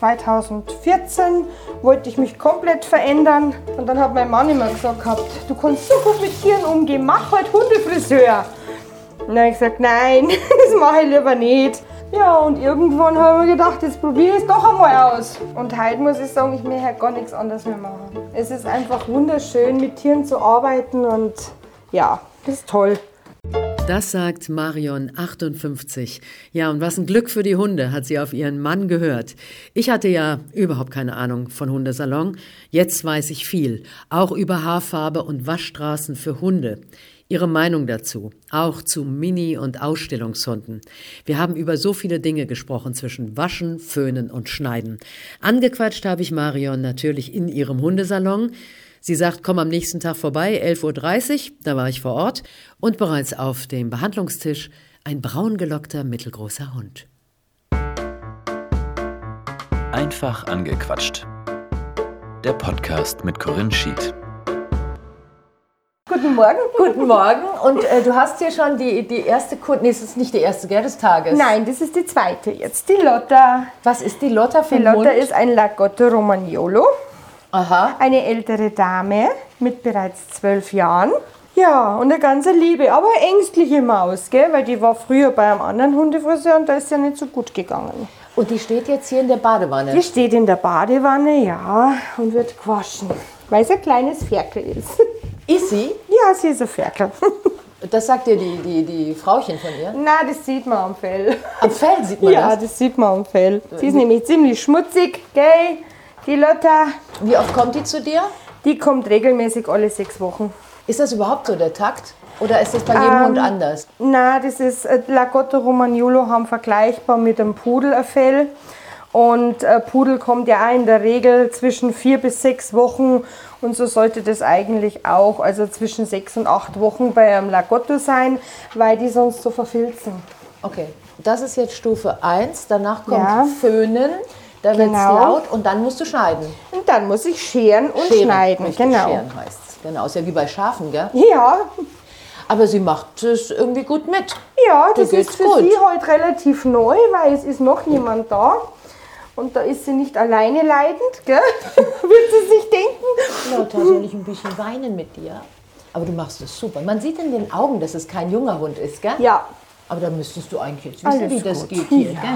2014 wollte ich mich komplett verändern. Und dann hat mein Mann immer gesagt gehabt, du kannst so gut mit Tieren umgehen, mach halt Hundefriseur. Und dann habe ich gesagt, nein, das mache ich lieber nicht. Ja, und irgendwann habe ich mir gedacht, jetzt probiere ich es doch einmal aus. Und heute muss ich sagen, ich möchte halt gar nichts anderes mehr machen. Es ist einfach wunderschön, mit Tieren zu arbeiten und ja, das ist toll. Das sagt Marion 58. Ja, und was ein Glück für die Hunde, hat sie auf ihren Mann gehört. Ich hatte ja überhaupt keine Ahnung von Hundesalon. Jetzt weiß ich viel, auch über Haarfarbe und Waschstraßen für Hunde. Ihre Meinung dazu, auch zu Mini- und Ausstellungshunden. Wir haben über so viele Dinge gesprochen zwischen Waschen, Föhnen und Schneiden. Angequatscht habe ich Marion natürlich in ihrem Hundesalon. Sie sagt, komm am nächsten Tag vorbei, 11.30 Uhr, da war ich vor Ort und bereits auf dem Behandlungstisch ein braun gelockter mittelgroßer Hund. Einfach angequatscht. Der Podcast mit Corinne Schied. Guten Morgen. Guten Morgen. Und äh, du hast hier schon die, die erste Kunde. Nee, es ist nicht die erste, gell, des Tages. Nein, das ist die zweite jetzt, die Lotta. Was ist die Lotta für Die ein Lotta Hund? ist ein Lagotto Romagnolo, Aha. eine ältere Dame mit bereits zwölf Jahren. Ja, und eine ganz liebe, aber ängstliche Maus, gell? weil die war früher bei einem anderen Hundefriseur und da ist ja nicht so gut gegangen. Und die steht jetzt hier in der Badewanne. Die steht in der Badewanne, ja, und wird gewaschen, weil es ein kleines Ferkel ist. Ist sie? Ja, sie ist ein Ferkel. Das sagt dir die, die, die Frauchen von ihr. Na, das sieht man am Fell. Am Fell sieht man Ja, das. das sieht man am Fell. Sie ist nämlich ziemlich schmutzig, gell? Die Lotta, Wie oft kommt die zu dir? die kommt regelmäßig alle sechs Wochen. Ist das überhaupt so der Takt? Oder ist das bei jedem Ähm, Hund anders? Na, das ist äh, Lagotto Romagnolo haben vergleichbar mit einem Pudel ein Fell. Und äh, Pudel kommt ja auch in der Regel zwischen vier bis sechs Wochen und so sollte das eigentlich auch, also zwischen sechs und acht Wochen bei einem Lagotto sein, weil die sonst so verfilzen. Okay. Das ist jetzt Stufe 1. Danach kommt Ja. Föhnen. Da wird es Genau. laut und dann musst du schneiden. Und dann muss ich scheren und Scheren. schneiden. Richtig, Genau. Scheren heißt es. Genau. Ist ja wie bei Schafen, gell? Ja, Aber sie macht es irgendwie gut mit. Ja, Dir das ist für gut. sie heute relativ neu, weil es ist noch niemand da. Und da ist sie nicht alleine leidend, gell? Wird sie sich denken. Lotta, soll ich ein bisschen weinen mit dir? Aber du machst es super. Man sieht in den Augen, dass es kein junger Hund ist, gell? Ja, Aber da müsstest du eigentlich jetzt wissen, Alles wie das gut. geht hier, Ja. gell?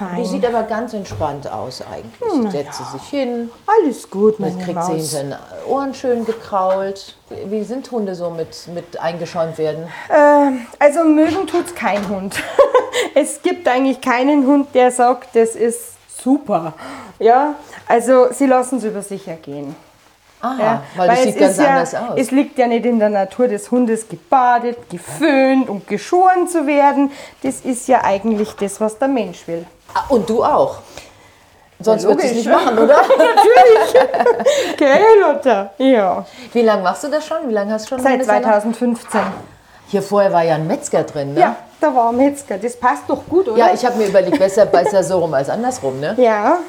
Die fein. sieht aber ganz entspannt aus eigentlich. Hm, setzt sie sich hin, Alles gut, dann meine kriegt sie hinter den Ohren schön gekrault. Wie sind Hunde so mit, mit eingeschäumt werden? Äh, also mögen tut's kein Hund. es gibt eigentlich keinen Hund, der sagt, das ist super. Ja, also sie lassen es über sich ergehen. Aha, Ja, weil das es sieht ganz ist ja, anders aus. Es liegt ja nicht in der Natur des Hundes, gebadet, geföhnt und geschoren zu werden. Das ist ja eigentlich das, was der Mensch will. Ah, Und du auch. Sonst Ja, würdest du es nicht machen, oder? Gell, Lotta? Ja. Wie lange machst du das schon? Wie lange hast du schon Seit Hundesalon? 2015. Hier vorher war ja ein Metzger drin, ne? Ja, da war ein Metzger. Das passt doch gut, oder? Ja, ich habe mir überlegt, besser, besser so rum als andersrum, ne? Ja,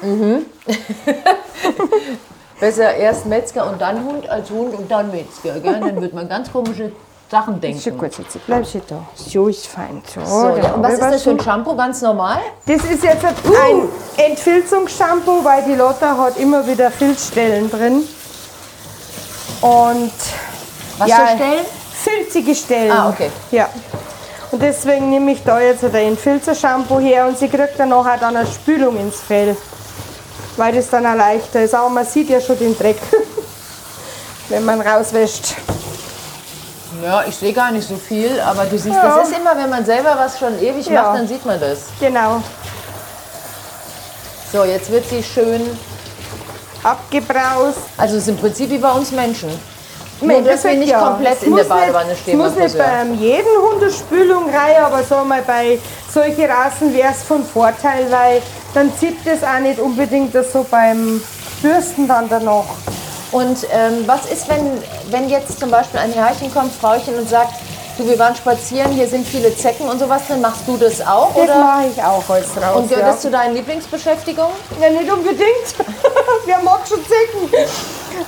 Besser erst Metzger und dann Hund als Hund und dann Metzger, gell? Dann wird man ganz komische Sachen denken. schon gut, jetzt bleib schon da. So ist fein. So, So, ja. Und was ist das für ein. Shampoo? Ganz normal? Das ist jetzt ein ein Entfilzungsshampoo, weil die Lotta hat immer wieder Filzstellen drin. Und Was Ja. für Stellen? filzige Stellen. Ah, okay. Ja. Und deswegen nehme ich da jetzt ein Entfilzer-Shampoo her und sie kriegt dann nachher dann eine Spülung ins Fell. Weil das dann auch leichter ist. Aber man sieht ja schon den Dreck, wenn man rauswäscht. Ja, ich sehe gar nicht so viel, aber du siehst, Ja. das ist immer, wenn man selber was schon ewig Ja. macht, dann sieht man das. Genau. So, jetzt wird sie schön, Abgebraust. also es ist im Prinzip wie bei uns Menschen. Nur, dass wir nicht ja. komplett Es in der muss nicht- Badewanne stehen Es muss nicht bei jedem Hund eine Spülung rein, aber sag mal, bei solchen Rassen wäre es von Vorteil, weil dann zieht das auch nicht unbedingt das so beim Bürsten dann danach. Und ähm, was ist, wenn, wenn jetzt zum Beispiel ein Herrchen kommt, Frauchen, und sagt, du, wir waren spazieren, hier sind viele Zecken und sowas, dann machst du das auch? Das oder? mache ich auch als raus. Und gehört ja. das zu deinen Lieblingsbeschäftigungen? Ja, nicht unbedingt. Wer mag schon Zecken?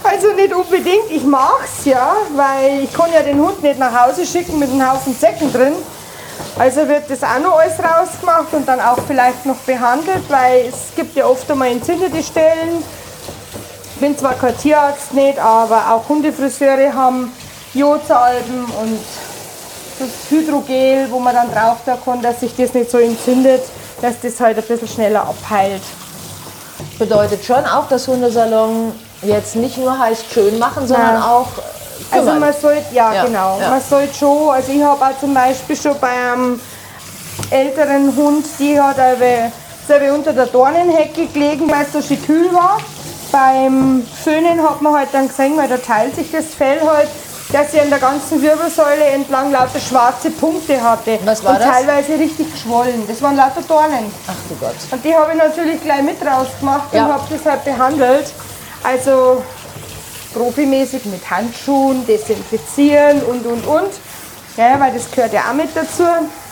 Also nicht unbedingt. Ich mag's ja, weil ich kann ja den Hund nicht nach Hause schicken mit einem Haufen Zecken drin. Also wird das auch noch alles rausgemacht und dann auch vielleicht noch behandelt, weil es gibt ja oft einmal entzündete Stellen. Ich bin zwar kein Tierarzt nicht, aber auch Hundefriseure haben Jodsalben und das Hydrogel, wo man dann drauf da kann, dass sich das nicht so entzündet, dass das halt ein bisschen schneller abheilt. Bedeutet schon auch, dass Hundesalon jetzt nicht nur heißt schön machen, sondern Nein. auch Also man sollte, ja, Ja, genau, ja. man sollte schon, also ich habe auch zum Beispiel schon bei einem älteren Hund, die hat selber unter der Dornenhecke gelegen, weil es so schön kühl war. Beim Föhnen hat man halt dann gesehen, weil da teilt sich das Fell halt, dass sie an der ganzen Wirbelsäule entlang lauter schwarze Punkte hatte. Was war und das? teilweise richtig geschwollen. Das waren lauter Dornen. Ach du Gott. Und die habe ich natürlich gleich mit rausgemacht Ja. und habe das halt behandelt. Also profimäßig mit Handschuhen, desinfizieren und und und. Ja, weil das gehört ja auch mit dazu.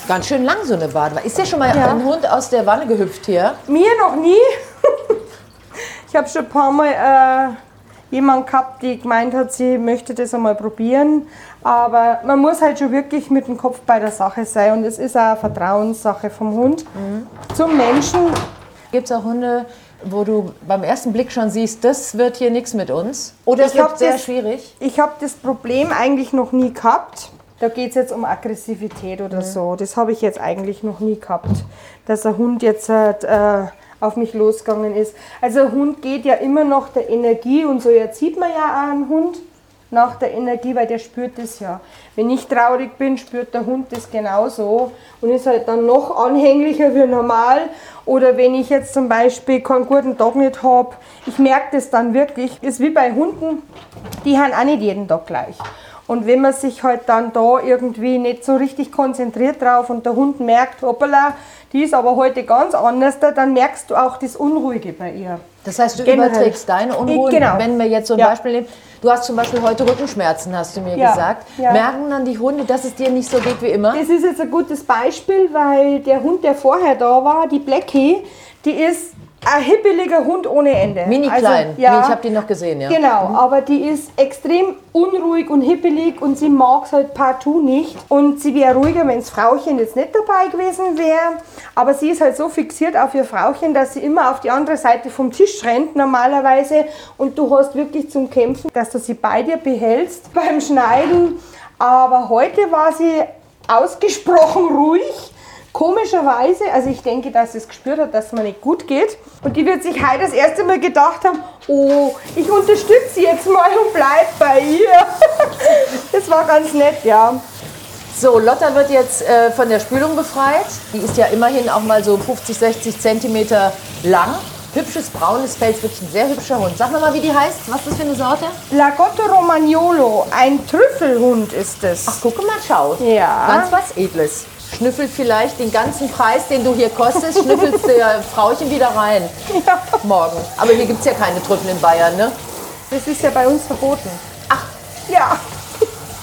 Ganz schön lang so eine Badewanne. Ist dir schon mal Ja. ein Hund aus der Wanne gehüpft hier? Mir noch nie. ich habe schon ein paar Mal äh, jemanden gehabt, die gemeint hat, sie möchte das einmal probieren. Aber man muss halt schon wirklich mit dem Kopf bei der Sache sein. Und es ist auch eine Vertrauenssache vom Hund zum Menschen. Gibt es auch Hunde, wo du beim ersten Blick schon siehst, das wird hier nichts mit uns? Oder es wird sehr das- schwierig? Ich habe das Problem eigentlich noch nie gehabt. Da geht es jetzt um Aggressivität oder so. Das habe ich jetzt eigentlich noch nie gehabt, dass ein Hund jetzt halt, äh, auf mich losgegangen ist. Also ein Hund geht ja immer nach der Energie und so erzieht man ja auch einen Hund nach der Energie, weil der spürt das ja. Wenn ich traurig bin, spürt der Hund das genauso und ist halt dann noch anhänglicher wie normal. Oder wenn ich jetzt zum Beispiel keinen guten Tag nicht habe, ich merke das dann wirklich. Ist wie bei Hunden, die haben auch nicht jeden Tag gleich. Und wenn man sich halt dann da irgendwie nicht so richtig konzentriert drauf und der Hund merkt, hoppala, die ist aber heute ganz anders, dann merkst du auch das Unruhige bei ihr. Das heißt, du Generell. überträgst deine Unruhe. Genau. Wenn wir jetzt so ein Ja. Beispiel nehmen, du hast zum Beispiel heute Rückenschmerzen, hast du mir Ja, gesagt. ja. Merken dann die Hunde, dass es dir nicht so geht wie immer? Das ist jetzt ein gutes Beispiel, weil der Hund, der vorher da war, die Blackie, die ist ein hippeliger Hund ohne Ende. Mini Also, klein. ja, Nee, ich habe die noch gesehen, ja. Genau, aber die ist extrem unruhig und hippelig und sie mag es halt partout nicht. Und sie wäre ruhiger, wenn das Frauchen jetzt nicht dabei gewesen wäre. Aber sie ist halt so fixiert auf ihr Frauchen, dass sie immer auf die andere Seite vom Tisch rennt normalerweise. Und du hast wirklich zum Kämpfen, dass du sie bei dir behältst beim Schneiden. Aber heute war sie ausgesprochen ruhig. Komischerweise, also ich denke, dass sie es gespürt hat, dass es mir nicht gut geht. Und die wird sich heute das erste Mal gedacht haben, oh, ich unterstütze sie jetzt mal und bleib bei ihr. Das war ganz nett, ja. So, Lotta wird jetzt äh, von der Spülung befreit. Die ist ja immerhin auch mal so 50, 60 Zentimeter lang. Hübsches braunes Fell, ist wirklich ein sehr hübscher Hund. Sag mal, wie die heißt. Was ist das für eine Sorte? Lagotto Romagnolo, ein Trüffelhund ist es. Ach, gucke mal, schau. Ja. Ganz was Edles. Schnüffelt vielleicht den ganzen Preis, den du hier kostest, schnüffelst der Frauchen wieder rein. Ja. Morgen. Aber hier gibt es ja keine Trüffel in Bayern, ne? Das ist ja bei uns verboten. Ach, Ja,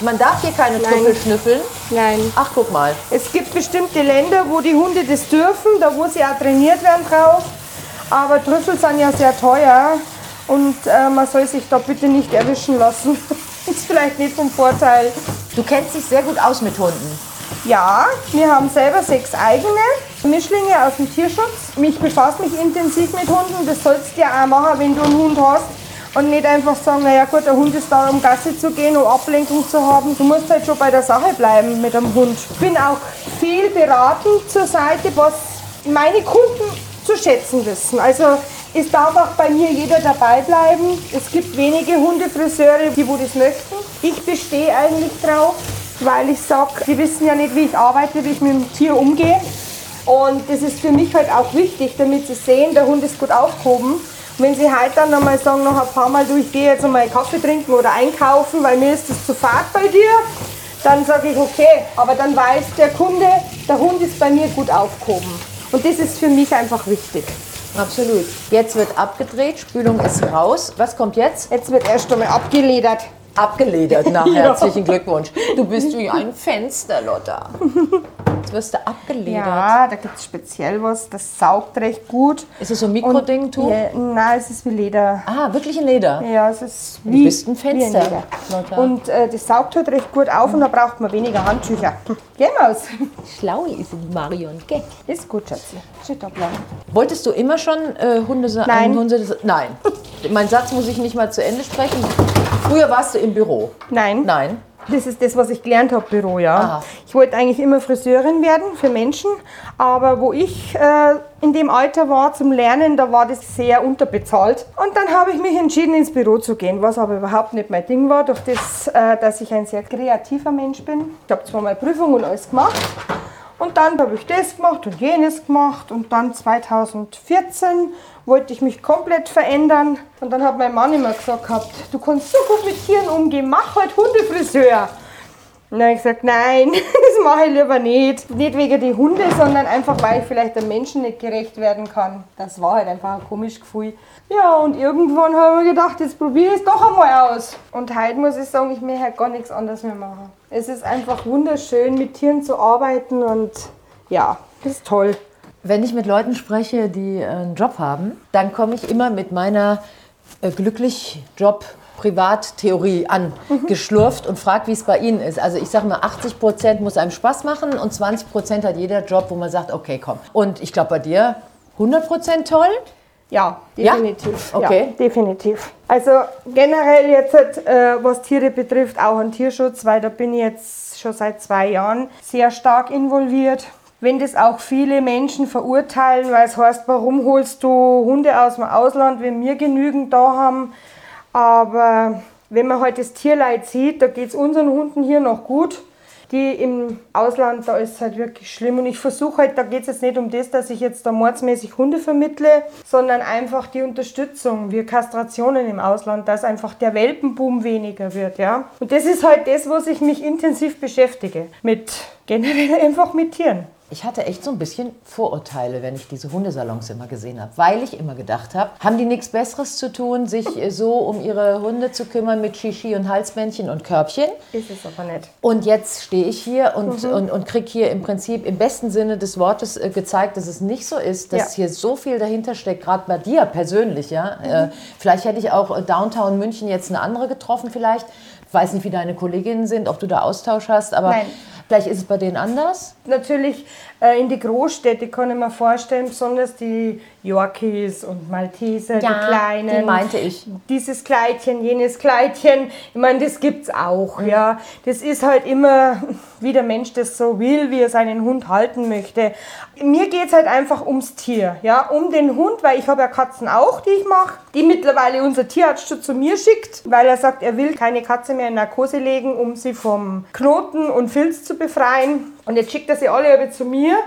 man darf hier keine Nein. Trüffel schnüffeln. nein. Ach, guck mal. Es gibt bestimmte Länder, wo die Hunde das dürfen, da wo sie auch trainiert werden drauf. Aber Trüffel sind ja sehr teuer und äh, man soll sich da bitte nicht erwischen lassen. ist vielleicht nicht vom Vorteil. Du kennst dich sehr gut aus mit Hunden. Ja, wir haben selber sechs eigene Mischlinge aus dem Tierschutz. Ich befasse mich intensiv mit Hunden. Das sollst du ja auch machen, wenn du einen Hund hast. Und nicht einfach sagen, naja gut, der Hund ist da, um Gassi zu gehen, um Ablenkung zu haben. Du musst halt schon bei der Sache bleiben mit dem Hund. Ich bin auch viel beratend zur Seite, was meine Kunden zu schätzen wissen. Also es darf auch bei mir jeder dabei bleiben. Es gibt wenige Hundefriseure, die wo das möchten. Ich bestehe eigentlich drauf, weil ich sage, die wissen ja nicht, wie ich arbeite, wie ich mit dem Tier umgehe. Und das ist für mich halt auch wichtig, damit sie sehen, der Hund ist gut aufgehoben. Und wenn sie halt dann einmal sagen, noch ein paar Mal, du, ich gehe jetzt einmal Kaffee trinken oder einkaufen, weil mir ist das zu fad bei dir, dann sage ich, okay, aber dann weiß der Kunde, der Hund ist bei mir gut aufgehoben. Und das ist für mich einfach wichtig. Absolut. Jetzt wird abgedreht, Spülung ist raus. Was kommt jetzt? Jetzt wird erst einmal abgeledert. Abgeledert. Na, herzlichen Glückwunsch. Du bist wie ein Fenster, Lotta. Jetzt wirst du abgeledert. Ja, da gibt es speziell was, das saugt recht gut. Ist es so ein Mikroding, Und- Ja, nein, es ist wie Leder. Ah, wirklich in Leder. Ja, es ist Du wie, bist ein Fenster. Lotta. Und äh, das saugt halt recht gut auf und da braucht man weniger Handtücher. Geh Maus. Schlau ist die Marion, gell? Ist gut, Schatzi. Wolltest du immer schon äh, Hunde Nein. einen Hunde Nein. mein Satz muss ich nicht mal zu Ende sprechen. Früher warst du im Büro. Nein. Nein. Das ist das, was ich gelernt habe, Büro, ja. Aha. Ich wollte eigentlich immer Friseurin werden für Menschen, aber wo ich äh, in dem Alter war zum Lernen, da war das sehr unterbezahlt. Und dann habe ich mich entschieden, ins Büro zu gehen, was aber überhaupt nicht mein Ding war, durch das, äh, dass ich ein sehr kreativer Mensch bin. Ich habe zwar mal Prüfung und alles gemacht, und dann habe ich das gemacht und jenes gemacht und dann 2014 wollte ich mich komplett verändern und dann hat mein Mann immer gesagt gehabt, du kannst so gut mit Tieren umgehen, mach halt Hundefriseur. Und dann habe ich gesagt, nein, das mache ich lieber nicht. Nicht wegen die Hunde, sondern einfach, weil ich vielleicht dem Menschen nicht gerecht werden kann. Das war halt einfach ein komisches Gefühl. Ja, und irgendwann habe ich mir gedacht, jetzt probiere ich es doch einmal aus. Und heute muss ich sagen, ich möchte halt gar nichts anderes mehr machen. Es ist einfach wunderschön, mit Tieren zu arbeiten und ja, das ist toll. Wenn ich mit Leuten spreche, die äh, einen Job haben, dann komme ich immer mit meiner äh, glücklich Job Privattheorie angeschlurft und frage, wie es bei Ihnen ist. Also ich sage mal, 80 Prozent muss einem Spaß machen und 20 Prozent hat jeder Job, wo man sagt, okay, komm. Und ich glaube bei dir 100 Prozent toll. Ja, Ja? definitiv. Okay. Ja, definitiv. Also generell jetzt, äh, was Tiere betrifft, auch an Tierschutz, weil da bin ich jetzt schon seit zwei Jahren sehr stark involviert. Wenn das auch viele Menschen verurteilen, weil es heißt, warum holst du Hunde aus dem Ausland, wenn wir genügend da haben. Aber wenn man halt das Tierleid sieht, da geht es unseren Hunden hier noch gut. Die im Ausland, da ist es halt wirklich schlimm. Und ich versuche halt, da geht es jetzt nicht um das, dass ich jetzt da mordsmäßig Hunde vermittle, sondern einfach die Unterstützung, wie Kastrationen im Ausland, dass einfach der Welpenboom weniger wird, ja. Und das ist halt das, was ich mich intensiv beschäftige. Mit, generell einfach mit Tieren. Ich hatte echt so ein bisschen Vorurteile, wenn ich diese Hundesalons immer gesehen habe, weil ich immer gedacht habe, haben die nichts Besseres zu tun, sich äh, so um ihre Hunde zu kümmern mit Shishi und Halsmännchen und Körbchen. Ist es aber nicht. Und jetzt stehe ich hier und, und, und kriege hier im Prinzip im besten Sinne des Wortes äh, gezeigt, dass es nicht so ist, dass Ja. hier so viel dahinter steckt, gerade bei dir persönlich. Ja? Äh, vielleicht hätte ich auch äh, Downtown München jetzt eine andere getroffen vielleicht. Ich weiß nicht, wie deine Kolleginnen sind, ob du da Austausch hast, aber Nein. Vielleicht ist es bei denen anders. Natürlich äh, in die Großstädte kann ich mir vorstellen, besonders die Yorkies und Malteser, die kleinen. die meinte ich. Dieses Kleidchen, jenes Kleidchen. Ich meine, das gibt's auch, ja. Das ist halt immer, wie der Mensch das so will, wie er seinen Hund halten möchte. Mir geht's halt einfach ums Tier, ja, um den Hund, weil ich habe ja Katzen auch, die ich mache, die mittlerweile unser Tierarzt schon zu mir schickt, weil er sagt, er will keine Katze mehr in Narkose legen, um sie vom Knoten und Filz zu befreien. Und jetzt schickt er sie alle aber zu mir,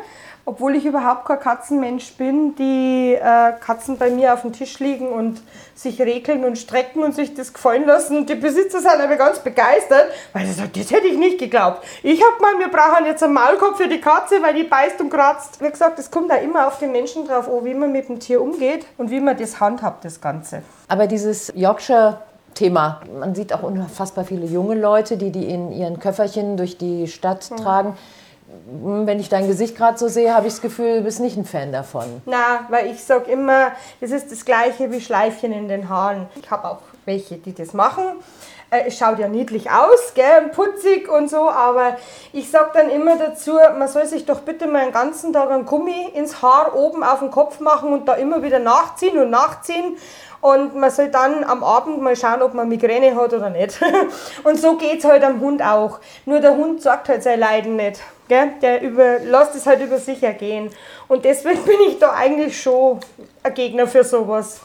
obwohl ich überhaupt kein Katzenmensch bin, die äh, Katzen bei mir auf dem Tisch liegen und sich regeln und strecken und sich das gefallen lassen. Und die Besitzer sind aber ganz begeistert, weil sie sagen, das hätte ich nicht geglaubt. Ich hab mal, wir brauchen jetzt einen Maulkorb für die Katze, weil die beißt und kratzt. Wie gesagt, es kommt da immer auf den Menschen drauf an, wie man mit dem Tier umgeht und wie man das handhabt, das Ganze. Aber dieses Yorkshire Thema, man sieht auch unfassbar viele junge Leute, die die in ihren Köfferchen durch die Stadt tragen. Wenn ich dein Gesicht gerade so sehe, habe ich das Gefühl, du bist nicht ein Fan davon. Na, weil ich sag immer, das ist das gleiche wie Schleifchen in den Haaren. Ich habe auch welche, die das machen. Äh, Es schaut ja niedlich aus, gell, putzig und so, aber ich sag dann immer dazu, man soll sich doch bitte mal den ganzen Tag einen Gummi ins Haar oben auf den Kopf machen und da immer wieder nachziehen und nachziehen. Und man soll dann am Abend mal schauen, ob man Migräne hat oder nicht. Und so geht's halt am Hund auch. Nur der Hund sagt halt sein Leiden nicht. Gell? Der über, lässt es halt über sich ergehen. Und deswegen bin ich da eigentlich schon ein Gegner für sowas.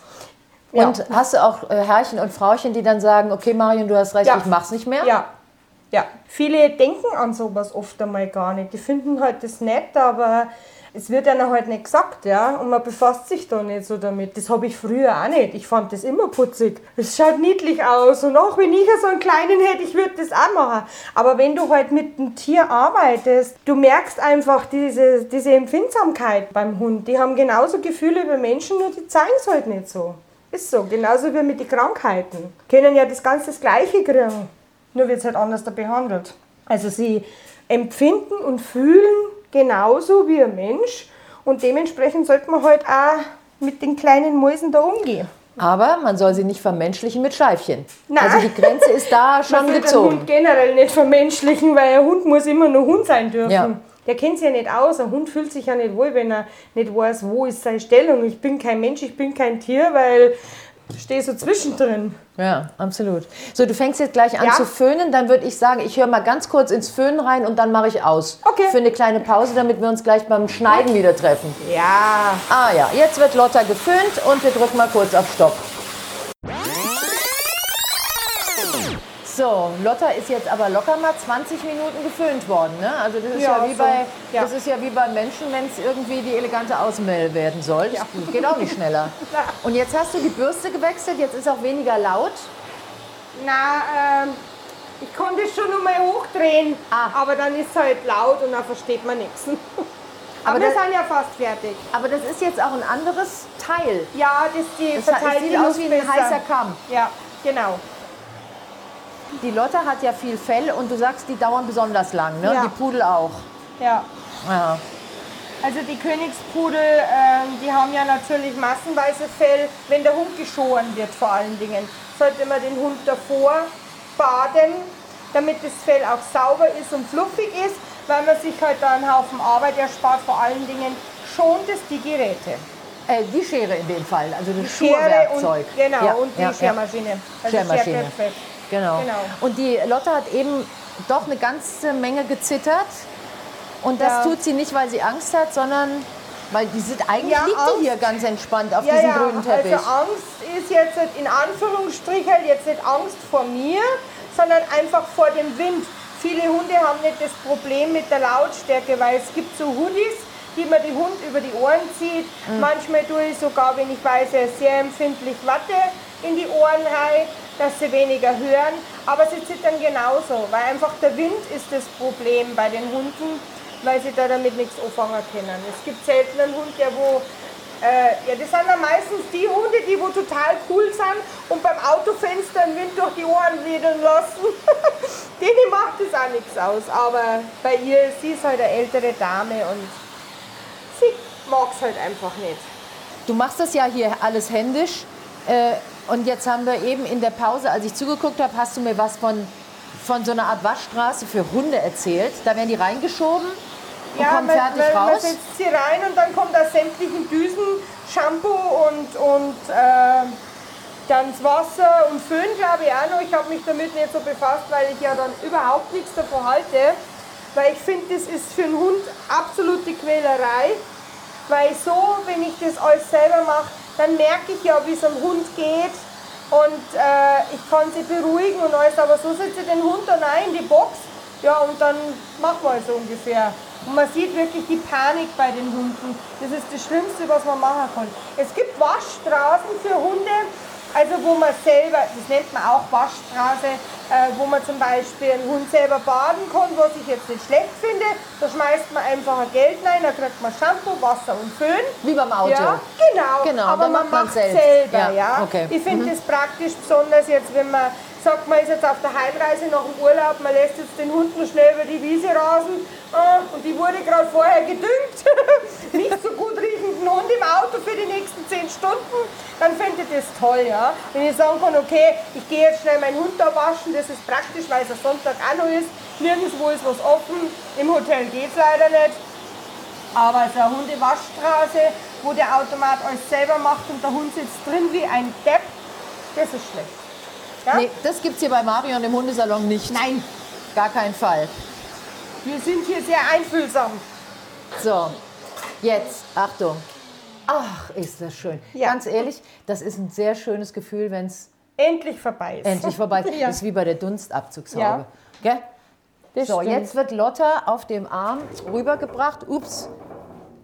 Ja. Und hast du auch äh, Herrchen und Frauchen, die dann sagen, okay Marion, du hast recht, Ja. ich mach's nicht mehr? Ja. Ja. Viele denken an sowas oft einmal gar nicht. Die finden halt das nett, aber es wird einer halt nicht gesagt, ja. Und man befasst sich da nicht so damit. Das habe ich früher auch nicht. Ich fand das immer putzig. Es schaut niedlich aus. Und auch wenn ich so einen kleinen hätte, ich würde das auch machen. Aber wenn du halt mit dem Tier arbeitest, du merkst einfach diese, diese Empfindsamkeit beim Hund. Die haben genauso Gefühle wie Menschen, nur die zeigen es halt nicht so. Ist so, genauso wie mit den Krankheiten. Können ja das Ganze das Gleiche kriegen, nur wird es halt anders da behandelt. Also sie empfinden und fühlen genauso wie ein Mensch. Und dementsprechend sollte man halt auch mit den kleinen Mäusen da umgehen. Aber man soll sie nicht vermenschlichen mit Scheibchen. Nein. Also die Grenze ist da schon Man soll den gezogen. Hund generell nicht vermenschlichen, weil ein Hund muss immer nur Hund sein dürfen. Ja. Der kennt sich ja nicht aus. Ein Hund fühlt sich ja nicht wohl, wenn er nicht weiß, wo ist seine Stellung. Ich bin kein Mensch, ich bin kein Tier, weil stehe so zwischendrin. Ja, absolut. So, du fängst jetzt gleich an Ja. zu föhnen. Dann würde ich sagen, ich höre mal ganz kurz ins Föhnen rein und dann mache ich aus. Okay. Für eine kleine Pause, damit wir uns gleich beim Schneiden wieder treffen. Ja. Ah ja, jetzt wird Lotta geföhnt und wir drücken mal kurz auf Stopp. So, Lotta ist jetzt aber locker mal 20 Minuten geföhnt worden. Ne? Also das ist ja, Ja, wie so, bei, ja. das ist ja wie bei Menschen, wenn es irgendwie die elegante Außenmail werden soll. Das geht auch nicht schneller. Und jetzt hast du die Bürste gewechselt, jetzt ist auch weniger laut. Na, ähm, ich konnte es schon mal hochdrehen, Ah. aber dann ist es halt laut und dann versteht man nichts. Aber, Aber wir das- sind ja fast fertig. Aber das ist jetzt auch ein anderes Teil. Ja, das die Das verteilt sieht aus wie ein heißer Kamm. Ja, genau. Die Lotte hat ja viel Fell und du sagst, die dauern besonders lang. Ne? Ja. Die Pudel auch. Ja. Ja. Also die Königspudel, ähm, die haben ja natürlich massenweise Fell, wenn der Hund geschoren wird vor allen Dingen. Sollte man den Hund davor baden, damit das Fell auch sauber ist und fluffig ist, weil man sich halt da einen Haufen Arbeit erspart. Vor allen Dingen schont es die Geräte. Äh, die Schere in dem Fall, also das Schere Schuhwerkzeug. und, genau, Ja, und die ja. Schermaschine. Also Schermaschine. Scherköpfe. Genau. Genau. Und die Lotte hat eben doch eine ganze Menge gezittert. Und das Ja. tut sie nicht, weil sie Angst hat, sondern weil die sind, eigentlich Ja, liegt Angst. die hier ganz entspannt auf Ja, diesem ja, grünen Teppich. also Angst ist jetzt in Anführungsstrichen jetzt nicht Angst vor mir, sondern einfach vor dem Wind. Viele Hunde haben nicht das Problem mit der Lautstärke, weil es gibt so Hoodies, die man die Hund über die Ohren zieht. Mhm. Manchmal tue ich sogar, wenn ich weiß, er ist sehr empfindlich Watte in die Ohren rein, dass sie weniger hören. Aber sie zittern genauso, weil einfach der Wind ist das Problem bei den Hunden, weil sie da damit nichts anfangen können. Es gibt selten einen Hund, der wo äh, ja, das sind dann meistens die Hunde, die wo total cool sind und beim Autofenster den Wind durch die Ohren wedeln lassen. Denen macht das auch nichts aus. Aber bei ihr, sie ist halt eine ältere Dame und sie mag es halt einfach nicht. Du machst das ja hier alles händisch. Äh, und jetzt haben wir eben in der Pause, als ich zugeguckt habe, hast du mir was von, von so einer Art Waschstraße für Hunde erzählt. Da werden die reingeschoben und kommen man, fertig man, man raus. setzt sie rein und dann kommt aus sämtlichen Düsen Shampoo und, und äh, dann das Wasser und Föhn, glaube ich auch noch. Ich habe mich damit nicht so befasst, weil ich ja dann überhaupt nichts davon halte. Weil ich finde, das ist für einen Hund absolute Quälerei. Weil so, wenn ich das alles selber mache, dann merke ich ja, wie es am Hund geht. Und äh, ich kann sie beruhigen und alles. Aber so setze ich den Hund dann ein in die Box. Ja, und dann machen wir so ungefähr. Und man sieht wirklich die Panik bei den Hunden. Das ist das Schlimmste, was man machen kann. Es gibt Waschstraßen für Hunde, also wo man selber, das nennt man auch Waschstraße, äh, wo man zum Beispiel einen Hund selber baden kann, was ich jetzt nicht schlecht finde. Da schmeißt man einfach ein Geld rein, da kriegt man Shampoo, Wasser und Föhn. Wie beim Auto. Ja, genau. Genau, aber man macht selbst. selber, Ja, ja. okay. Ich finde das praktisch, besonders jetzt, wenn man sagt, man ist jetzt auf der Heimreise nach dem Urlaub, man lässt jetzt den Hund noch schnell über die Wiese rasen ah, und die wurde gerade vorher gedüngt. Nicht so gut riechenden Hund im Auto für die nächsten zehn Stunden, dann fände ich das toll, ja. Wenn ich sagen kann, okay, ich gehe jetzt schnell meinen Hund da waschen, das ist praktisch, weil es ein Sonntag auch noch ist. Nirgendwo ist was offen, im Hotel geht es leider nicht. Aber so eine Hundewaschstraße, wo der Automat alles selber macht und der Hund sitzt drin wie ein Depp, das ist schlecht. Ja? Nee, das gibt es hier bei Marion im Hundesalon nicht. Nein, Gar keinen Fall. wir sind hier sehr einfühlsam. So, jetzt, Achtung. Ach, ist das schön. Ja. Ganz ehrlich, das ist ein sehr schönes Gefühl, wenn es Endlich vorbei ist. endlich vorbei ist. Ja. Ist wie bei der Dunstabzugshaube. Ja. So, stimmt. jetzt wird Lotta auf dem Arm rübergebracht, ups,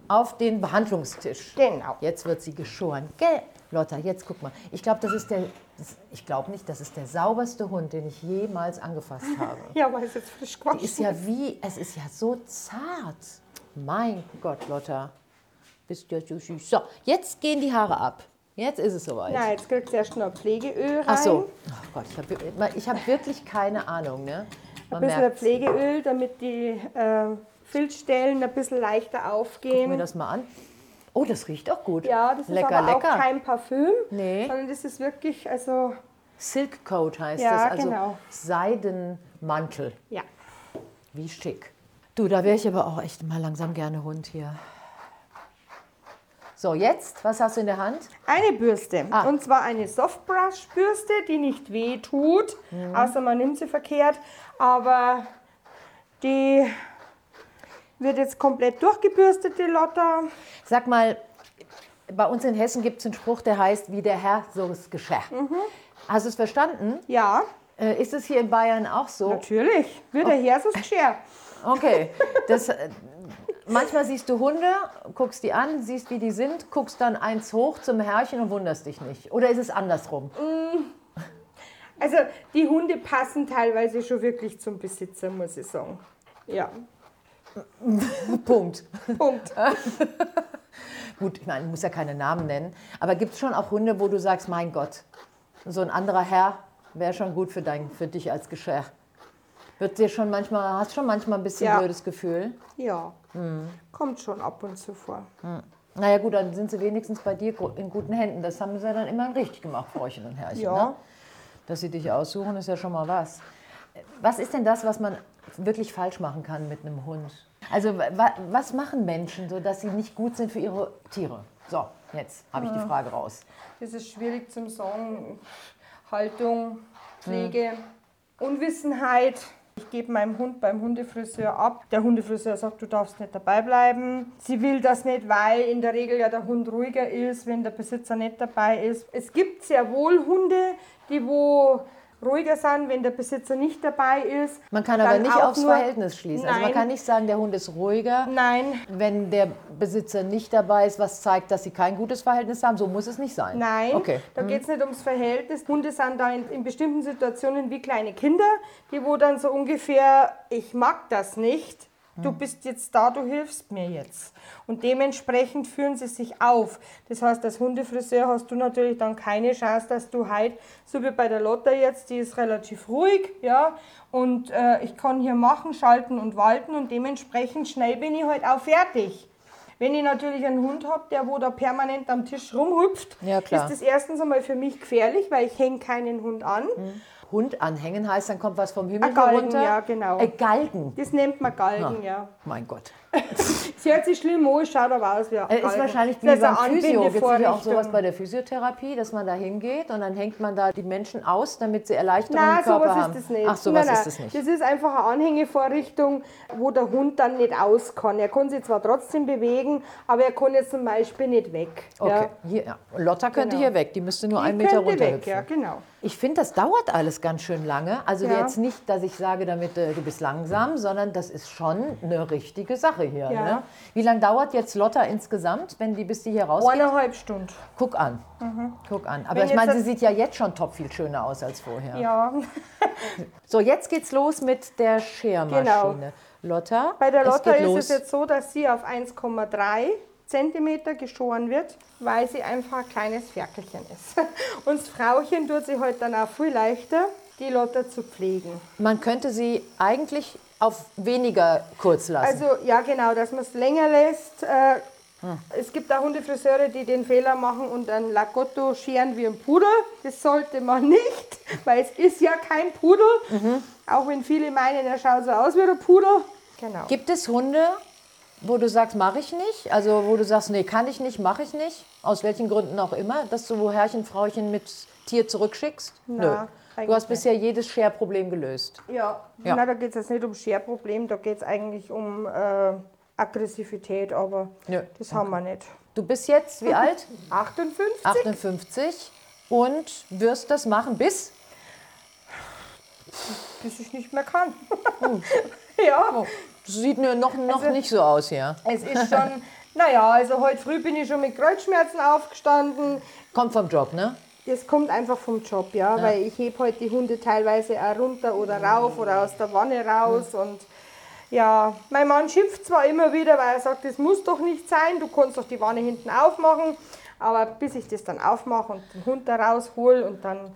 auf den Behandlungstisch. Genau. Jetzt wird sie geschoren. Gell? Lotta, jetzt guck mal. Ich glaube, das ist der, ich glaube nicht, das ist der sauberste Hund, den ich jemals angefasst habe. Ja, weil es jetzt frisch gewaschen ist ja wie, es ist ja so zart. Mein Gott, Lotta, bist ja so süß. So, jetzt gehen die Haare ab. Jetzt ist es soweit. Na, jetzt kriegst du erst noch Pflegeöl rein. Ach so. Ach Gott, ich habe hab wirklich keine Ahnung. Ne? Ein bisschen merkt's. Pflegeöl, damit die äh, Filzstellen ein bisschen leichter Guck mir aufgehen. das mal an. Oh, das riecht auch gut. Ja, das lecker, ist aber lecker. auch kein Parfüm, Nee. sondern das ist wirklich, also Silk Coat heißt Ja, das, also genau. Seidenmantel. ja. Wie schick. Du, da wäre ich aber auch echt mal langsam gerne Hund hier. So, jetzt, was hast du in der Hand? Eine Bürste. Ah. Und zwar eine Softbrush-Bürste, die nicht weh tut, Mhm. außer man nimmt sie verkehrt. Aber die wird jetzt komplett durchgebürstet, die Lotta. Sag mal, bei uns in Hessen gibt es einen Spruch, der heißt, wie der Herr, so das Geschirr. Mhm. Hast du es verstanden? Ja, Äh, ist es hier in Bayern auch so? natürlich. Wird der Herr so Geschirr. Okay. Das, äh, manchmal siehst du Hunde, guckst die an, siehst, wie die sind, guckst dann eins hoch zum Herrchen und wunderst dich nicht. Oder ist es andersrum? Also die Hunde passen teilweise schon wirklich zum Besitzer, muss ich sagen. Ja, Punkt. Punkt. Gut, ich meine, ich muss ja keine Namen nennen, aber gibt es schon auch Hunde, wo du sagst, mein Gott, so ein anderer Herr wäre schon gut für, dein, für dich als Geschirr. Wird dir schon manchmal, hast schon manchmal ein bisschen Ja. blödes Gefühl? Ja, kommt schon ab und zu vor. Naja gut, dann sind sie wenigstens bei dir in guten Händen. Das haben sie dann immer richtig gemacht, Frauchen und Herrchen. Ja. Ne? Dass sie dich aussuchen, ist ja schon mal was. Was ist denn das, was man wirklich falsch machen kann mit einem Hund? Also wa was machen Menschen, so dass sie nicht gut sind für ihre Tiere? So, jetzt habe ich die Frage raus. Das ist schwierig zum Sagen. Haltung, Pflege, Unwissenheit. Ich gebe meinem Hund beim Hundefriseur ab. Der Hundefriseur sagt, du darfst nicht dabei bleiben. Sie will das nicht, weil in der Regel ja der Hund ruhiger ist, wenn der Besitzer nicht dabei ist. Es gibt sehr wohl Hunde, die wo ruhiger sind, wenn der Besitzer nicht dabei ist. Man kann aber nicht aufs Verhältnis schließen. Also man Nein. kann nicht sagen, der Hund ist ruhiger, Nein, wenn der Besitzer nicht dabei ist, was zeigt, dass sie kein gutes Verhältnis haben. So muss es nicht sein. Nein, Okay. da geht es nicht ums Verhältnis. Hunde sind da in, in bestimmten Situationen wie kleine Kinder, die wo dann so ungefähr, ich mag das nicht, du bist jetzt da, du hilfst mir jetzt. Und dementsprechend führen sie sich auf. Das heißt, als Hundefriseur hast du natürlich dann keine Chance, dass du halt, so wie bei der Lotta jetzt, die ist relativ ruhig, ja, und äh, ich kann hier machen, schalten und walten und dementsprechend schnell bin ich halt auch fertig. Wenn ich natürlich einen Hund habe, der wo da permanent am Tisch rumhüpft, Ja, ist das erstens einmal für mich gefährlich, weil ich hänge keinen Hund an. Hund anhängen heißt, dann kommt was vom Himmel Ein Galgen, herunter. ja, genau. Ein Galgen. Das nennt man Galgen, ja. Mein Gott. Sie hört sich schlimm an, schaut aber aus wie ein Äh, ist wahrscheinlich wie beim Physio. Gibt es auch sowas bei der Physiotherapie, dass man da hingeht und dann hängt man da die Menschen aus, damit sie Erleichterung Nein, im Körper sowas haben. ist das nicht. Ach, sowas nein, nein. ist das nicht. Das ist einfach eine Anhängevorrichtung, wo der Hund dann nicht aus kann. Er kann sich zwar trotzdem bewegen, aber er kann jetzt zum Beispiel nicht weg. Okay, Ja. hier, ja. Lotta könnte Genau. hier weg, die müsste nur Die einen Meter könnte weg, ja, genau. Ich finde, das dauert alles ganz schön lange. Also Ja. jetzt nicht, dass ich sage damit, äh, du bist langsam, sondern das ist schon eine richtige Sache hier. Ja. Ne? Wie lange dauert jetzt Lotta insgesamt, wenn die bis die hier rausgeht? Eineinhalb Stunden. Guck an. Guck an. Aber Mhm. Wenn ich meine, sie sieht ja jetzt schon top viel schöner aus als vorher. Ja. So, jetzt geht's los mit der Schermaschine. Lotta, Bei der Lotta ist los. es jetzt so, dass sie auf 1,3 Zentimeter geschoren wird, weil sie einfach ein kleines Ferkelchen ist. Und das Frauchen tut sie heute dann auch viel leichter, die Lotta zu pflegen. Man könnte sie eigentlich auf weniger kurz lassen. Also ja genau, dass man es länger lässt. Äh, Es gibt auch Hundefriseure, die den Fehler machen und ein Lagotto scheren wie ein Pudel. Das sollte man nicht, weil es ist ja kein Pudel. Auch wenn viele meinen, er schaut so aus wie ein Pudel. Genau. Gibt es Hunde, wo du sagst, mache ich nicht? Also wo du sagst, nee, kann ich nicht, mache ich nicht? Aus welchen Gründen auch immer, dass du Herrchen, Frauchen mit Tier zurückschickst? Na, Nö. Du hast bisher jedes Share-Problem gelöst. Ja, Ja. Na, da geht es jetzt nicht um Scherproblem, da geht es eigentlich um äh, Aggressivität, aber Nö, das haben wir nicht. Du bist jetzt wie alt? 58? 58 und wirst das machen bis? Bis ich nicht mehr kann. ja, Das sieht nur noch, noch Also- nicht so aus hier. es ist schon, naja, also heute früh bin ich schon mit Kreuzschmerzen aufgestanden. Kommt vom Job, ne? Das kommt einfach vom Job, ja, weil ich hebe heute die Hunde teilweise auch runter oder rauf oder aus der Wanne raus und ja, mein Mann schimpft zwar immer wieder, weil er sagt, das muss doch nicht sein, du kannst doch die Wanne hinten aufmachen, aber bis ich das dann aufmache und den Hund da raushol und dann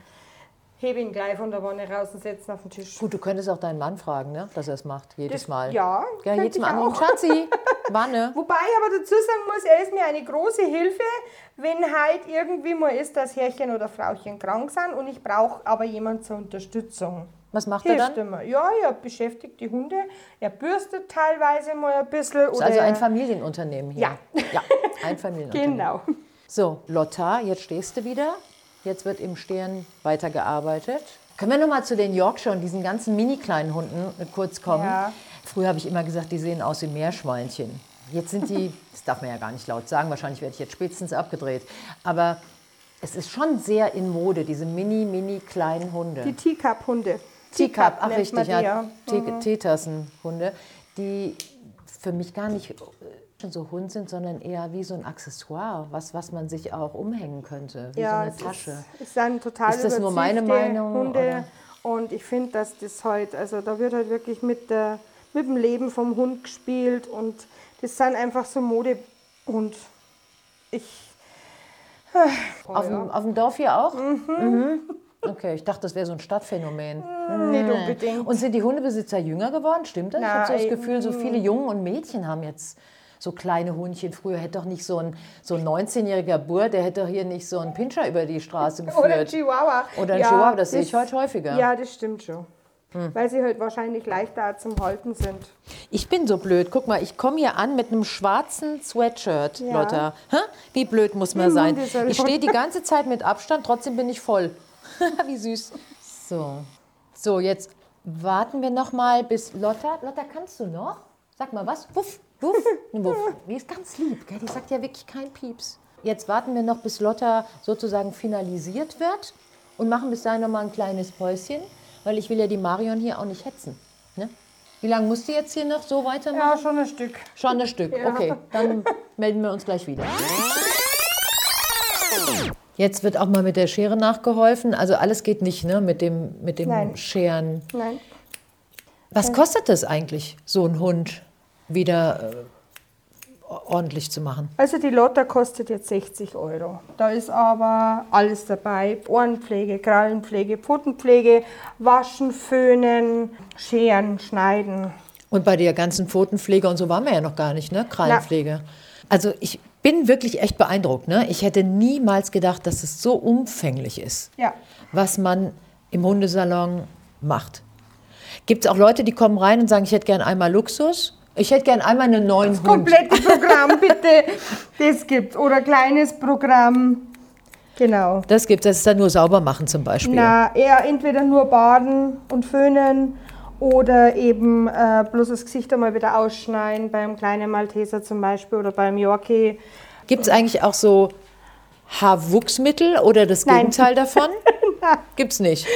hebe ihn gleich von der Wanne raus und setze ihn auf den Tisch. Gut, du könntest auch deinen Mann fragen, ne? dass er es macht, jedes Das- Mal. ja, ja jedes Mal auch. Schatzi, Wanne. Wobei ich aber dazu sagen muss, er ist mir eine große Hilfe, wenn halt irgendwie mal ist, dass Herrchen oder Frauchen krank sind und ich brauche aber jemand zur Unterstützung. Was macht er Hilft dann? immer. Ja, er beschäftigt die Hunde, er bürstet teilweise mal ein bisschen. Ist oder also ein er- Familienunternehmen hier. Ja. Ja, ein Familienunternehmen. Genau. So, Lotta, jetzt stehst du wieder. Jetzt wird im Stehen weitergearbeitet. Können wir noch mal zu den Yorkshire und diesen ganzen mini kleinen Hunden kurz kommen? Ja. Früher habe ich immer gesagt, die sehen aus wie Meerschweinchen. Jetzt sind die, das darf man ja gar nicht laut sagen, wahrscheinlich werde ich jetzt spätestens abgedreht. Aber es ist schon sehr in Mode, diese mini, mini kleinen Hunde. Die Teacup-Hunde. Teacup, ach richtig, ja. ja. Te- Teetassenhunde, die für mich gar nicht äh, so Hund sind, sondern eher wie so ein Accessoire, was, was man sich auch umhängen könnte, wie so eine Tasche. Ist, sind total Ist das nur meine Meinung, Hunde. Und ich finde, dass das halt, also da wird halt wirklich mit, der, mit dem Leben vom Hund gespielt und das sind einfach so Mode und ich. auf, dem, auf dem Dorf hier auch? Mhm. Okay, ich dachte, das wäre so ein Stadtphänomen. Nicht unbedingt. Und sind die Hundebesitzer jünger geworden? Stimmt das? ich habe so das Nein. Gefühl, so viele Jungen und Mädchen haben jetzt so kleine Hundchen. Früher hätte doch nicht so ein, so ein 19-jähriger Bur, der hätte doch hier nicht so einen Pinscher über die Straße geführt. Oder ein Chihuahua. Oder ein Chihuahua, das sehe ich heute häufiger. Hm. Ja, das stimmt schon. Weil sie halt wahrscheinlich leichter zum Halten sind. Ich bin so blöd. Guck mal, ich komme hier an mit einem schwarzen Sweatshirt, Ja. Lotta. Hä? Wie blöd muss man sein? Ich stehe die ganze Zeit mit Abstand, trotzdem bin ich voll. Wie süß. So. So, jetzt warten wir noch mal bis Lotta. Lotta, kannst du noch? Sag mal was. Wuff, wuff, wuff. Die ist ganz lieb, gell? Die sagt ja wirklich kein Pieps. Jetzt warten wir noch, bis Lotta sozusagen finalisiert wird und machen bis dahin noch mal ein kleines Päuschen, weil ich will ja die Marion hier auch nicht hetzen. Ne? Wie lange musst du jetzt hier noch so weitermachen? Ja, schon ein Stück. Schon ein Stück, Ja. okay. Dann melden wir uns gleich wieder. Jetzt wird auch mal mit der Schere nachgeholfen. Also alles geht nicht, ne? Mit dem, mit dem Nein. Scheren. Nein. Was kostet das eigentlich, so einen Hund wieder äh, ordentlich zu machen? Also die Lotta kostet jetzt 60 Euro. Da ist aber alles dabei. Ohrenpflege, Krallenpflege, Pfotenpflege, Waschen, Föhnen, Scheren, Schneiden. Und bei der ganzen Pfotenpflege und so waren wir ja noch gar nicht, ne? Krallenpflege. Also ich bin wirklich echt beeindruckt, ne? Ich hätte niemals gedacht, dass es so umfänglich ist. Ja. was man im Hundesalon macht. Gibt es auch Leute, die kommen rein und sagen, ich hätte gern einmal Luxus, ich hätte gern einmal einen neuen Hund. Komplette Programm, bitte. Das gibt's. Oder kleines Programm. Genau. Das gibt es, das ist dann nur sauber machen zum Beispiel. Na, eher entweder nur baden und föhnen oder eben äh, bloß das Gesicht einmal wieder ausschneiden, beim kleinen Malteser zum Beispiel oder beim Yorkie. Gibt es eigentlich auch so Haarwuchsmittel oder das Nein. Gegenteil davon? Gibt's nicht.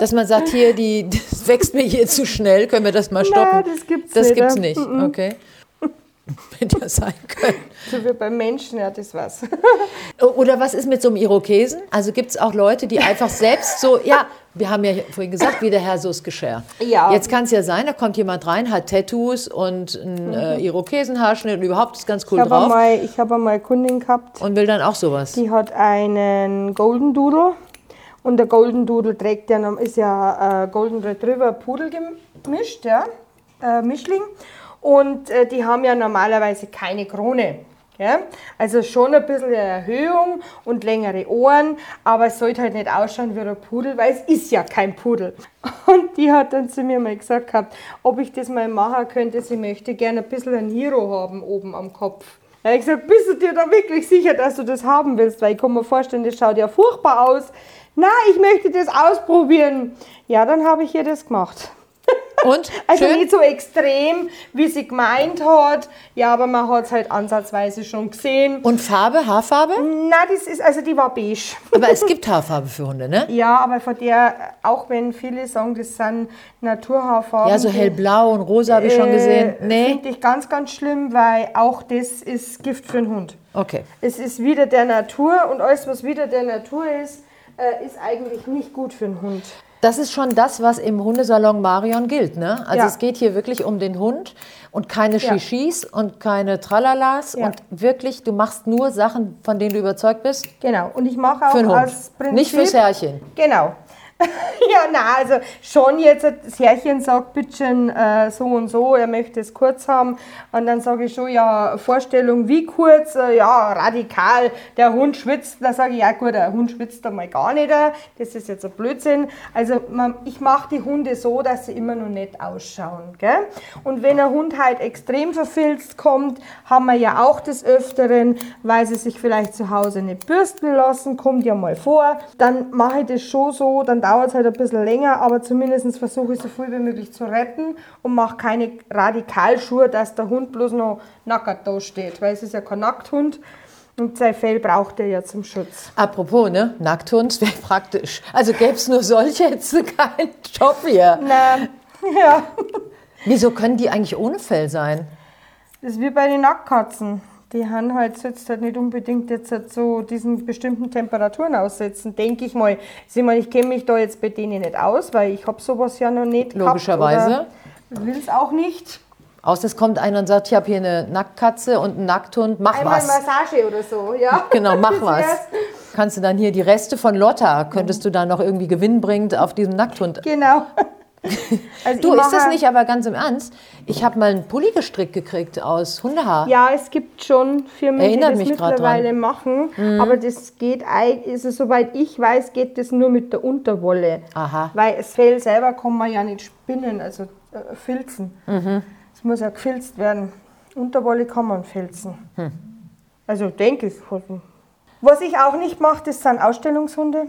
Dass man sagt, hier, die, das wächst mir hier zu schnell, können wir das mal stoppen? das gibt's das nicht, gibt's ja. nicht. Okay. Hätte ja sein können. So wie beim Menschen, ja, das war's. Oder was ist mit so einem Irokesen? Also gibt es auch Leute, die einfach selbst so, ja, wir haben ja vorhin gesagt, wie der Herr Susgescher. Ja. Jetzt kann es ja sein, da kommt jemand rein, hat Tattoos und einen äh, Irokesenhaarschnitt und überhaupt ist ganz cool Ich habe drauf einmal, ich hab einmal eine Kundin gehabt, und will dann auch sowas. die hat einen Golden Doodle. Und der Golden Doodle trägt ja, ist ja äh, Golden Retriever Pudel gemischt, ja, äh, Mischling. Und äh, die haben ja normalerweise keine Krone. Ja? Also schon ein bisschen Erhöhung und längere Ohren, aber es sollte halt nicht ausschauen wie ein Pudel, weil es ist ja kein Pudel. Und die hat dann zu mir mal gesagt gehabt, ob ich das mal machen könnte, sie möchte gerne ein bisschen ein Hero haben oben am Kopf. Habe ich gesagt, bist du dir da wirklich sicher, dass du das haben willst? Weil ich kann mir vorstellen, das schaut ja furchtbar aus. Na, ich möchte das ausprobieren. Ja, dann habe ich ihr das gemacht. Und? Also Schön? nicht so extrem, wie sie gemeint hat. Ja, aber man hat es halt ansatzweise schon gesehen. Und Farbe, Haarfarbe? Na, das ist, also die war beige. Aber es gibt Haarfarbe für Hunde, ne? Ja, aber von der, auch wenn viele sagen, das sind Naturhaarfarben. Ja, so hellblau und rosa habe ich schon gesehen. Äh, Nee? Finde ich ganz, ganz schlimm, weil auch das ist Gift für den Hund. Okay. Es ist wieder der Natur und alles, was wieder der Natur ist, äh, ist eigentlich nicht gut für den Hund. Das ist schon das, was im Hundesalon Marion gilt, ne? Also Ja. es geht hier wirklich um den Hund und keine Ja. Shishis und keine Tralalas Ja. und wirklich, du machst nur Sachen, von denen du überzeugt bist. Genau. Und ich mache auch Für den Hund. aus Prinzip. Nicht fürs Herrchen. Genau. Ja, na, also schon jetzt, das Herrchen sagt, bitte äh, so und so, er möchte es kurz haben. Und dann sage ich schon, ja, Vorstellung, wie kurz? Äh, ja, radikal, der Hund schwitzt. Da sage ich, ja gut, der Hund schwitzt einmal gar nicht. äh, Das ist jetzt ein Blödsinn. Also man, ich mache die Hunde so, dass sie immer noch nett ausschauen. Gell? Und wenn ein Hund halt extrem verfilzt kommt, haben wir ja auch des Öfteren, weil sie sich vielleicht zu Hause nicht bürsten lassen, kommt ja mal vor. Dann mache ich das schon so, dann dauert es halt ein bisschen länger, aber zumindest versuche ich so viel wie möglich zu retten und mache keine Radikalschuhe, dass der Hund bloß noch nackert da steht, weil es ist ja kein Nackthund und sein Fell braucht er ja zum Schutz. Apropos, ne? Nackthund wäre praktisch. Also gäbe es nur solche, hättest du keinen Job hier. Na, ja, Wieso können die eigentlich ohne Fell sein? das ist wie bei den Nacktkatzen. Die haben halt jetzt halt nicht unbedingt jetzt halt so diesen bestimmten Temperaturen aussetzen, denke ich mal. Ich meine, ich kenne mich da jetzt bei denen nicht aus, weil ich habe sowas ja noch nicht Logischerweise. Will es auch nicht. Außer es kommt einer und sagt, ich habe hier eine Nacktkatze und einen Nackthund, mach Einmal was. Massage oder so, ja. Genau, mach was. Kannst du dann hier die Reste von Lotta, könntest du da noch irgendwie gewinnbringend auf diesem Nackthund. Genau. Also Du, ist das nicht aber ganz im Ernst? Ich habe mal einen Pulli gestrickt gekriegt aus Hundehaar. Ja, es gibt schon Firmen, Erinnert die das mittlerweile machen, aber das geht, also soweit ich weiß, geht das nur mit der Unterwolle. Aha. Weil das Fell selber kann man ja nicht spinnen, also äh, filzen. Mhm. Es muss ja gefilzt werden. Unterwolle kann man filzen. Hm. Also denke ich. Was ich auch nicht mache, das sind Ausstellungshunde.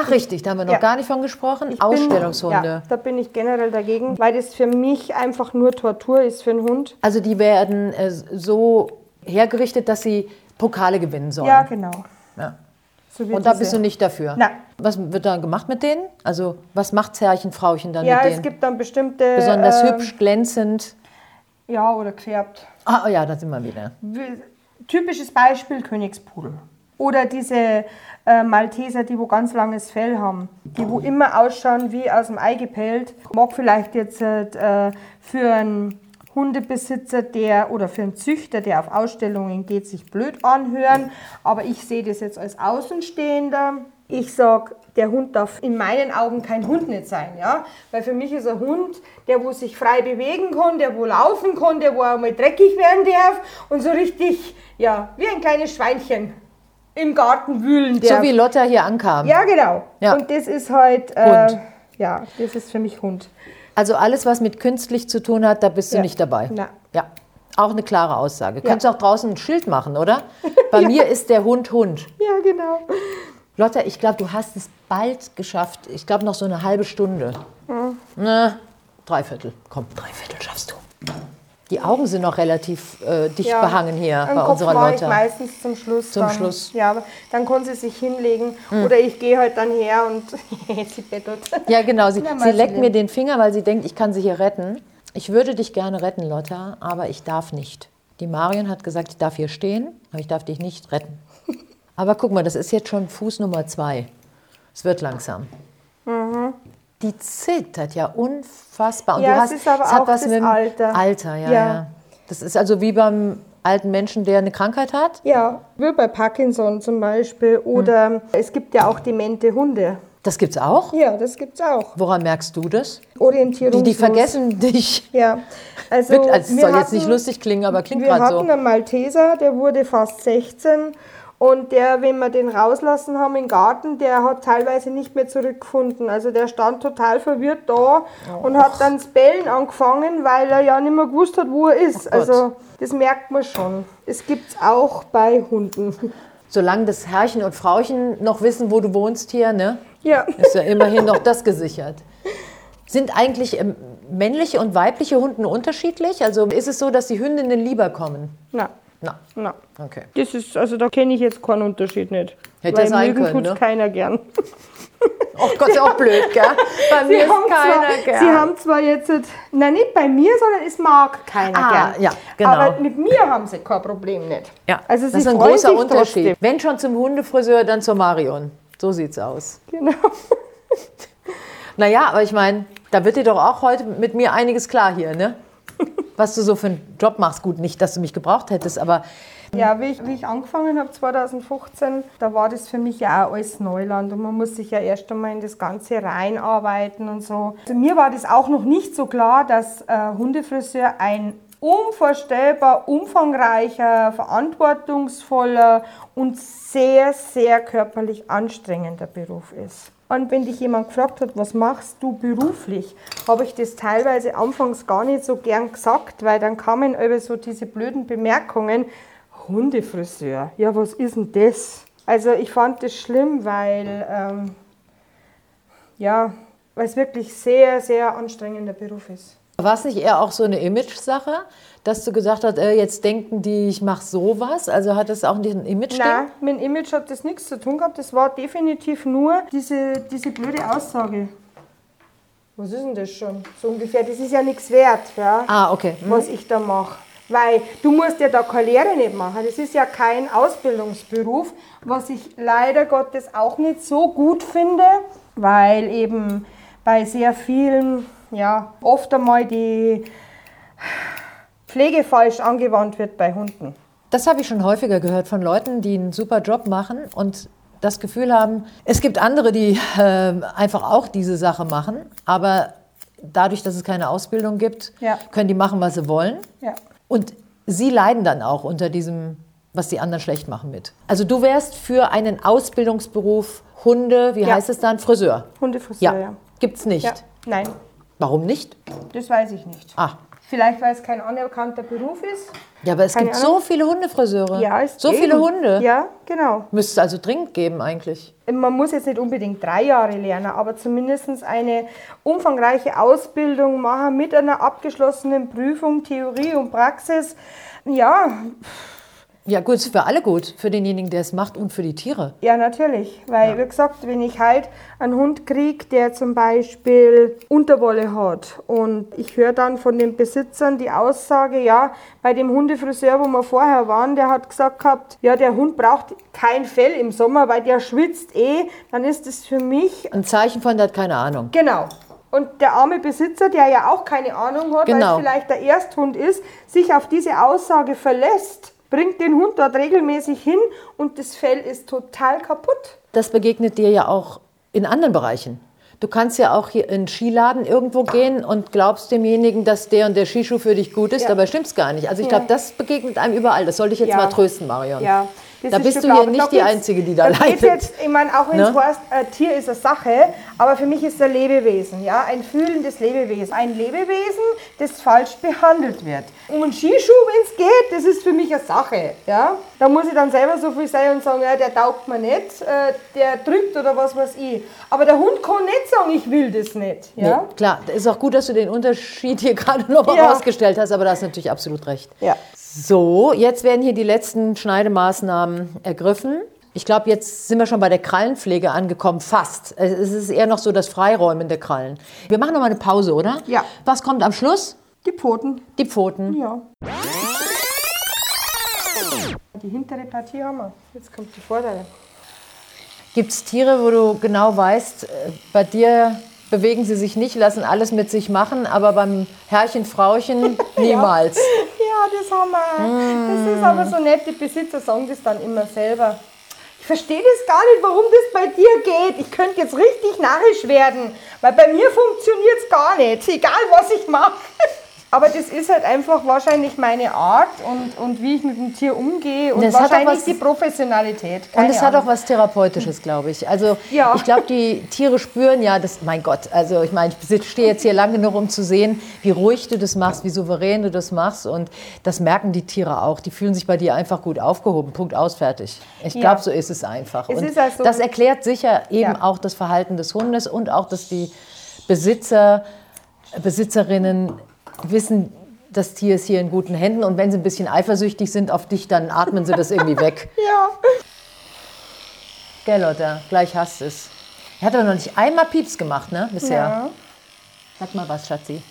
Ach richtig, da haben wir noch Ja. gar nicht von gesprochen. Ich bin- Ausstellungshunde. Ja, da bin ich generell dagegen, weil das für mich einfach nur Tortur ist für einen Hund. Also die werden äh, so hergerichtet, dass sie Pokale gewinnen sollen. Ja, genau. Ja. So Und da bist du nicht dafür. Nein. Was wird da gemacht mit denen? Also was macht Herrchen, Frauchen dann Ja, mit es denen? gibt dann bestimmte. Besonders ähm, hübsch, glänzend. Ja, oder gefärbt. Ah oh ja, da sind wir wieder. Wie- Typisches Beispiel Königspudel. Oder diese äh, Malteser, die wo ganz langes Fell haben, die wo immer ausschauen wie aus dem Ei gepellt. Mag vielleicht jetzt äh, für einen Hundebesitzer, der oder für einen Züchter, der auf Ausstellungen geht, sich blöd anhören. Aber ich sehe das jetzt als Außenstehender. Ich sage, der Hund darf in meinen Augen kein Hund nicht sein, ja, weil für mich ist ein Hund, der wo sich frei bewegen kann, der wo laufen kann, der wo auch mal dreckig werden darf und so richtig, ja, wie ein kleines Schweinchen im Garten wühlen darf. So wie Lotta hier ankam. ja, genau. Ja. Und das ist halt, äh, Hund. ja, das ist für mich Hund. Also alles, was mit künstlich zu tun hat, da bist du Ja. nicht dabei. Na. Ja. Auch eine klare Aussage. Könntest du auch draußen ein Schild machen, oder? Bei Ja. mir ist der Hund Hund. Ja, genau. Lotta, ich glaube, du hast es bald geschafft. Ich glaube, noch so eine halbe Stunde. Na, dreiviertel. Komm, dreiviertel schaffst du. Die Augen sind noch relativ äh, dicht Ja. behangen hier bei Kopf unserer mache ich meistens zum Schluss. Zum dann. Schluss. Ja, dann kann sie sich hinlegen oder ich gehe halt dann her und sie bettelt. Ja, genau. Sie, Na, sie leckt mir den Finger, weil sie denkt, ich kann sie hier retten. Ich würde dich gerne retten, Lotta, aber ich darf nicht. Die Marion hat gesagt, ich darf hier stehen, aber ich darf dich nicht retten. Aber guck mal, das ist jetzt schon Fuß Nummer zwei. Es wird langsam. Die zittert ja unfassbar. Und. Ja, du es hast, ist aber es hat auch was das mit dem Alter. Alter, ja, Ja. ja. Das ist also wie beim alten Menschen, der eine Krankheit hat. Ja, wie bei Parkinson zum Beispiel. Oder es gibt ja auch demente Hunde. Das gibt's auch. Ja, das gibt's auch. Woran merkst du das? Orientierungslos. Die, die vergessen dich. Ja, also, also es wir soll jetzt nicht hatten- lustig klingen, aber klingt Wir gerade so. hatten einen Malteser, der wurde fast 16 und der, wenn wir den rauslassen haben im Garten, der hat teilweise nicht mehr zurückgefunden. Also der stand total verwirrt da und hat dann das Bellen angefangen, weil er ja nicht mehr gewusst hat, wo er ist. Gott. also das merkt man schon. Es gibt es auch bei Hunden. Solange das Herrchen und Frauchen noch wissen, wo du wohnst hier, ne, Ja. ist ja immerhin noch das gesichert. Sind eigentlich ähm, männliche und weibliche Hunden unterschiedlich? Also ist es so, dass die Hündinnen lieber kommen? Na, Na, na. okay. Das ist, also da kenne ich jetzt keinen Unterschied nicht. Hätte Weil sein mögen können, tut's ne? keiner gern. Oh Gott, ist auch blöd, gell? Bei mir ist keiner zwar, gern. Sie haben zwar jetzt, nein, nicht bei mir, sondern es mag keiner Ah, gern. ja, genau. Aber mit mir haben sie kein Problem nicht. ja, Also sie das ist ein großer Unterschied. Trotzdem. Wenn schon zum Hundefriseur, dann zur Marion. So sieht's aus. Genau. Naja, aber ich meine, da wird dir doch auch heute mit mir einiges klar hier, ne? Was du so für einen Job machst. Gut, nicht, dass du mich gebraucht hättest, aber Ja, wie ich, wie ich angefangen habe 2015, da war das für mich ja auch alles Neuland und man muss sich ja erst einmal in das Ganze reinarbeiten und so. Also mir war das auch noch nicht so klar, dass äh, Hundefriseur ein unvorstellbar umfangreicher, verantwortungsvoller und sehr, sehr körperlich anstrengender Beruf ist. Und wenn dich jemand gefragt hat, was machst du beruflich, habe ich das teilweise anfangs gar nicht so gern gesagt, weil dann kamen über so diese blöden Bemerkungen, Hundefriseur, ja was ist denn das? Also ich fand das schlimm, weil ähm, ja, weil es wirklich sehr, sehr anstrengender Beruf ist. War es nicht eher auch so eine Image-Sache, dass du gesagt hast, äh, jetzt denken die, ich mache sowas? Also hat das auch nicht ein Image? Nein, mit dem Image hat das nichts zu tun gehabt. Das war definitiv nur diese, diese blöde Aussage. Was ist denn das schon? So ungefähr. Das ist ja nichts wert, ja, Ah, okay. Hm. was ich da mache. Weil du musst ja da keine Lehre nicht machen. Das ist ja kein Ausbildungsberuf, was ich leider Gottes auch nicht so gut finde, weil eben bei sehr vielen, ja, oft einmal die Pflege falsch angewandt wird bei Hunden. Das habe ich schon häufiger gehört von Leuten, die einen super Job machen und das Gefühl haben, es gibt andere, die äh, einfach auch diese Sache machen, aber dadurch, dass es keine Ausbildung gibt, Ja. können die machen, was sie wollen. Ja. Und sie leiden dann auch unter diesem, was die anderen schlecht machen mit. Also du wärst für einen Ausbildungsberuf Hunde, wie Ja. heißt es dann, Friseur? Hundefriseur, Ja, ja. gibt's nicht. Nein, Warum nicht? das weiß ich nicht. Ah, Vielleicht, weil es kein anerkannter Beruf ist. ja, aber es Keine gibt Ahnung. so viele Hundefriseure. Ja, es so eben. viele Hunde. Ja, genau. Müsste es also dringend geben eigentlich. Man muss jetzt nicht unbedingt drei Jahre lernen, aber zumindest eine umfangreiche Ausbildung machen mit einer abgeschlossenen Prüfung, Theorie und Praxis. Ja, Ja, gut, ist für alle gut. Für denjenigen, der es macht und für die Tiere. ja, natürlich. Weil, wie gesagt, wenn ich halt einen Hund kriege, der zum Beispiel Unterwolle hat und ich höre dann von den Besitzern die Aussage, ja, bei dem Hundefriseur, wo wir vorher waren, der hat gesagt gehabt, ja, der Hund braucht kein Fell im Sommer, weil der schwitzt eh, dann ist es für mich Ein Zeichen von, der hat keine Ahnung. Genau. Und der arme Besitzer, der ja auch keine Ahnung hat, Genau. weil es vielleicht der Ersthund ist, sich auf diese Aussage verlässt, bringt den Hund dort regelmäßig hin und das Fell ist total kaputt. Das begegnet dir ja auch in anderen Bereichen. Du kannst ja auch hier in einen Skiladen irgendwo gehen und glaubst demjenigen, dass der und der Skischuh für dich gut ist, Ja. dabei stimmt's gar nicht. Also ich glaube, das begegnet einem überall. Das sollte ich jetzt Ja. mal trösten, Marion. Ja, Da ist bist du hier nicht die Einzige, die da da leidet. Jetzt, ich meine, auch wenn es Ne? heißt, ein Tier ist eine Sache, aber für mich ist es ein Lebewesen, ja, ein fühlendes Lebewesen. Ein Lebewesen, das falsch behandelt wird. Um einen Skischuh, wenn es geht, das ist für mich eine Sache, ja. Da muss ich dann selber so viel sein und sagen, ja, der taugt mir nicht, äh, der drückt oder was weiß ich. Aber der Hund kann nicht sagen, ich will das nicht, ja. Nee, klar, ist auch gut, dass du den Unterschied hier gerade noch mal Ja. rausgestellt hast, aber da hast du natürlich absolut recht. Ja. So, jetzt werden hier die letzten Schneidemaßnahmen ergriffen. Ich glaube, jetzt sind wir schon bei der Krallenpflege angekommen, fast. Es ist eher noch so das Freiräumen der Krallen. Wir machen noch mal eine Pause, oder? Ja. Was kommt am Schluss? Die Pfoten, Die Pfoten. ja. Die hintere Partie haben wir. Jetzt kommt die vordere. Gibt es Tiere, wo du genau weißt, äh, bei dir bewegen sie sich nicht, lassen alles mit sich machen, aber beim Herrchen, Frauchen niemals. Ja, das haben wir. Das ist aber so nett, die Besitzer sagen das dann immer selber. Ich verstehe das gar nicht, warum das bei dir geht. Ich könnte jetzt richtig narrisch werden, weil bei mir funktioniert es gar nicht, egal was ich mache. Aber das ist halt einfach wahrscheinlich meine Art und, und wie ich mit dem Tier umgehe und Das hat auch wahrscheinlich was- die Professionalität. Und Keine es hat auch was Therapeutisches, glaube ich. Also Ja. ich glaube, die Tiere spüren ja, das, mein Gott, also ich meine, ich stehe jetzt hier lang genug, um zu sehen, wie ruhig du das machst, wie souverän du das machst. Und das merken die Tiere auch. Die fühlen sich bei dir einfach gut aufgehoben. Punkt aus, fertig. Ich Ja. glaube, so ist es einfach. Es und also- das erklärt sicher eben Ja. auch das Verhalten des Hundes und auch, dass die Besitzer, Besitzerinnen wissen, das Tier ist hier in guten Händen und wenn sie ein bisschen eifersüchtig sind auf dich, dann atmen sie das irgendwie weg. Ja. Gell, Lotta, gleich hast es. Er hat aber noch nicht einmal Pieps gemacht, ne, bisher. ja, Sag mal was, Schatzi.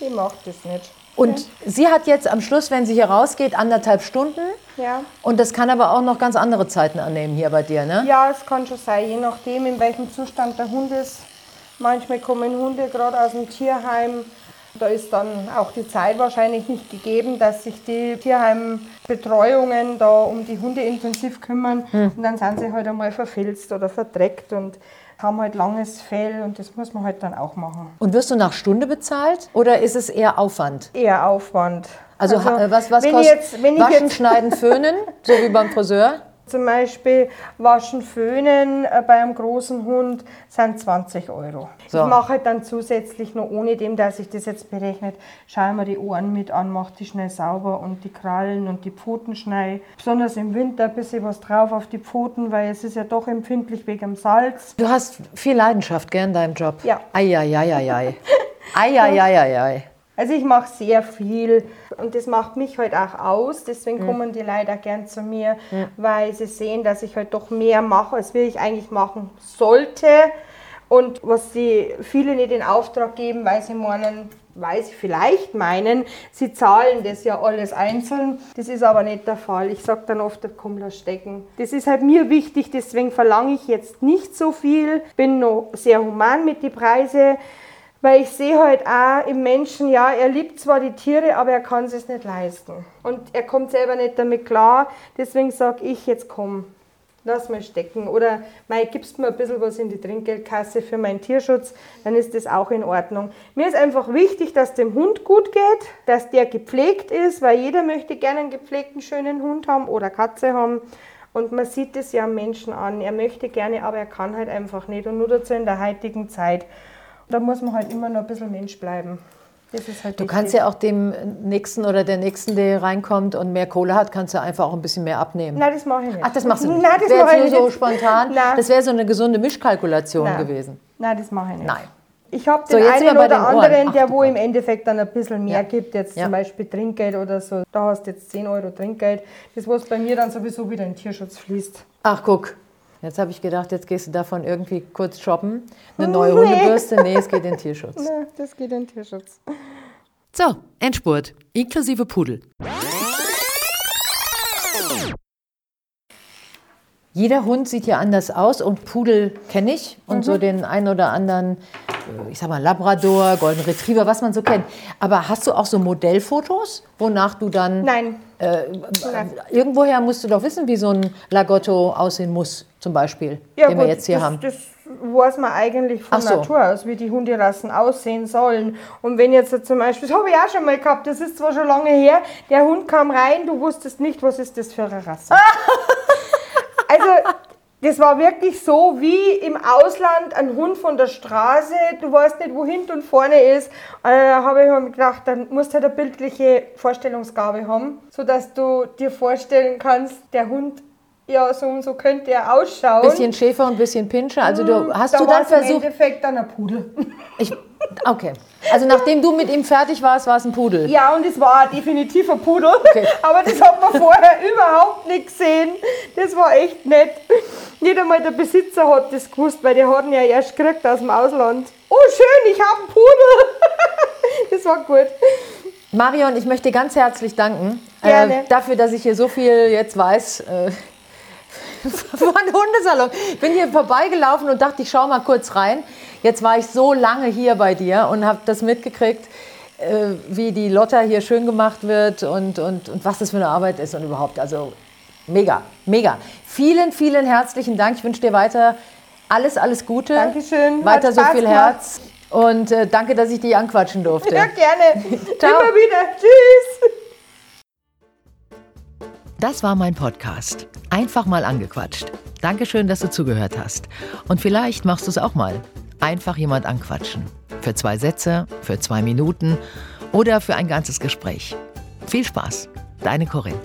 die macht das nicht. Und sie hat jetzt am Schluss, wenn sie hier rausgeht, anderthalb Stunden. Ja. Und das kann aber auch noch ganz andere Zeiten annehmen hier bei dir, ne? Ja, es kann schon sein, je nachdem, in welchem Zustand der Hund ist. Manchmal kommen Hunde gerade aus dem Tierheim Da ist dann auch die Zeit wahrscheinlich nicht gegeben, dass sich die Tierheimbetreuungen da um die Hunde intensiv kümmern. Hm. Und dann sind sie halt einmal verfilzt oder verdreckt und haben halt langes Fell und das muss man halt dann auch machen. Und wirst du nach Stunde bezahlt oder ist es eher Aufwand? Eher Aufwand. Also, äh, was, was kostet jetzt, wenn ich Waschen, jetzt Schneiden, Föhnen, so wie beim Friseur? zum Beispiel waschen, föhnen äh, bei einem großen Hund sind 20 Euro. So. Ich mache halt dann zusätzlich noch, ohne dem, dass ich das jetzt berechnet, schaue mir die Ohren mit an, mache die schnell sauber und die Krallen und die Pfoten schnell. Besonders im Winter ein bisschen was drauf auf die Pfoten, weil es ist ja doch empfindlich wegen dem Salz. Du hast viel Leidenschaft, gell, in deinem Job? Ja. Eieieiei. Eieieiei. Also ich mache sehr viel und das macht mich halt auch aus. Deswegen kommen die auch gern zu mir, weil sie sehen, dass ich halt doch mehr mache, als wie ich eigentlich machen sollte. Und was sie viele nicht in Auftrag geben, weil sie meinen, weil sie vielleicht meinen, sie zahlen das ja alles einzeln. Das ist aber nicht der Fall. Ich sage dann oft, komm, lass stecken. Das ist halt mir wichtig, deswegen verlange ich jetzt nicht so viel. Bin noch sehr human mit den Preisen. Weil ich sehe halt auch im Menschen, ja, er liebt zwar die Tiere, aber er kann es nicht leisten. Und er kommt selber nicht damit klar. Deswegen sage ich, jetzt komm, lass mal stecken. Oder mei, gibst mir ein bisschen was in die Trinkgeldkasse für meinen Tierschutz, dann ist das auch in Ordnung. Mir ist einfach wichtig, dass dem Hund gut geht, dass der gepflegt ist, weil jeder möchte gerne einen gepflegten, schönen Hund haben oder Katze haben. Und man sieht es ja am Menschen an. Er möchte gerne, aber er kann halt einfach nicht. Und nur dazu in der heutigen Zeit. Da muss man halt immer noch ein bisschen Mensch bleiben. Das ist halt Du kannst ja auch dem Nächsten oder der Nächsten, der reinkommt und mehr Kohle hat, kannst du einfach auch ein bisschen mehr abnehmen. Nein, das mache ich nicht. Ach, das machst du nicht. Nein, das wäre mache ich jetzt nur nicht. so spontan. Nein. Das wäre so eine gesunde Mischkalkulation Nein. gewesen. Nein, das mache ich nicht. Nein. Ich habe So, den wir einen oder den anderen, Ach, der wo im Endeffekt dann ein bisschen mehr Ja. gibt, jetzt Ja. zum Beispiel Trinkgeld oder so. Da hast du jetzt 10 Euro Trinkgeld. Das, was bei mir dann sowieso wieder in Tierschutz fließt. Ach, guck. Jetzt habe ich gedacht, jetzt gehst du davon irgendwie kurz shoppen. Eine neue Nee. Hundebürste. Nee, es geht in den Tierschutz. Na, das geht in den Tierschutz. So, Endspurt, inklusive Pudel. Jeder Hund sieht ja anders aus und Pudel kenne ich und Mhm. so den einen oder anderen, äh, ich sag mal Labrador, Golden Retriever, was man so kennt. Aber hast du auch so Modellfotos, wonach du dann Nein, irgendwoher musst du doch wissen, wie so ein Lagotto aussehen muss, zum Beispiel, ja, den gut, wir jetzt hier das, haben. Das weiß man eigentlich von so. Natur aus, wie die Hunderassen aussehen sollen. Und wenn jetzt zum Beispiel, das habe ich auch schon mal gehabt, das ist zwar schon lange her, der Hund kam rein, du wusstest nicht, was ist das für eine Rasse. also, das war wirklich so wie im Ausland ein Hund von der Straße, du weißt nicht, wo hinten und vorne ist. Äh, habe ich mir gedacht, dann musst du halt eine bildliche Vorstellungsgabe haben, sodass du dir vorstellen kannst, der Hund, ja, so und so könnte er ausschauen. Bisschen Schäfer und bisschen Pinscher. Also du, hast da du dann war's im versucht, Endeffekt dann ein Pudel. ich, okay. Also nachdem du mit ihm fertig warst, war es ein Pudel. Ja, und es war definitiv ein Pudel. Okay. Aber das hat man vorher überhaupt nicht gesehen. Das war echt nett. Nicht einmal der Besitzer hat das gewusst, weil der hat ihn ja erst gekriegt aus dem Ausland. Oh, schön, ich habe einen Pudel. das war gut. Marion, ich möchte dir ganz herzlich danken Gerne. Äh, dafür, dass ich hier so viel jetzt weiß. Äh, von Hundesalon. Ich bin hier vorbeigelaufen und dachte, ich schau mal kurz rein. Jetzt war ich so lange hier bei dir und habe das mitgekriegt, äh, wie die Lotta hier schön gemacht wird und, und, und was das für eine Arbeit ist und überhaupt. Also mega, mega. Vielen, vielen herzlichen Dank. Ich wünsche dir weiter alles, alles Gute. Dankeschön. Weiter so viel gemacht. Herz. Und äh, danke, dass ich dich anquatschen durfte. Ja, gerne. Ciao. Immer wieder. Tschüss. Das war mein Podcast. Einfach mal angequatscht. Dankeschön, dass du zugehört hast. Und vielleicht machst du es auch mal. Einfach jemand anquatschen. Für zwei Sätze, für zwei Minuten oder für ein ganzes Gespräch. Viel Spaß. Deine Corinne.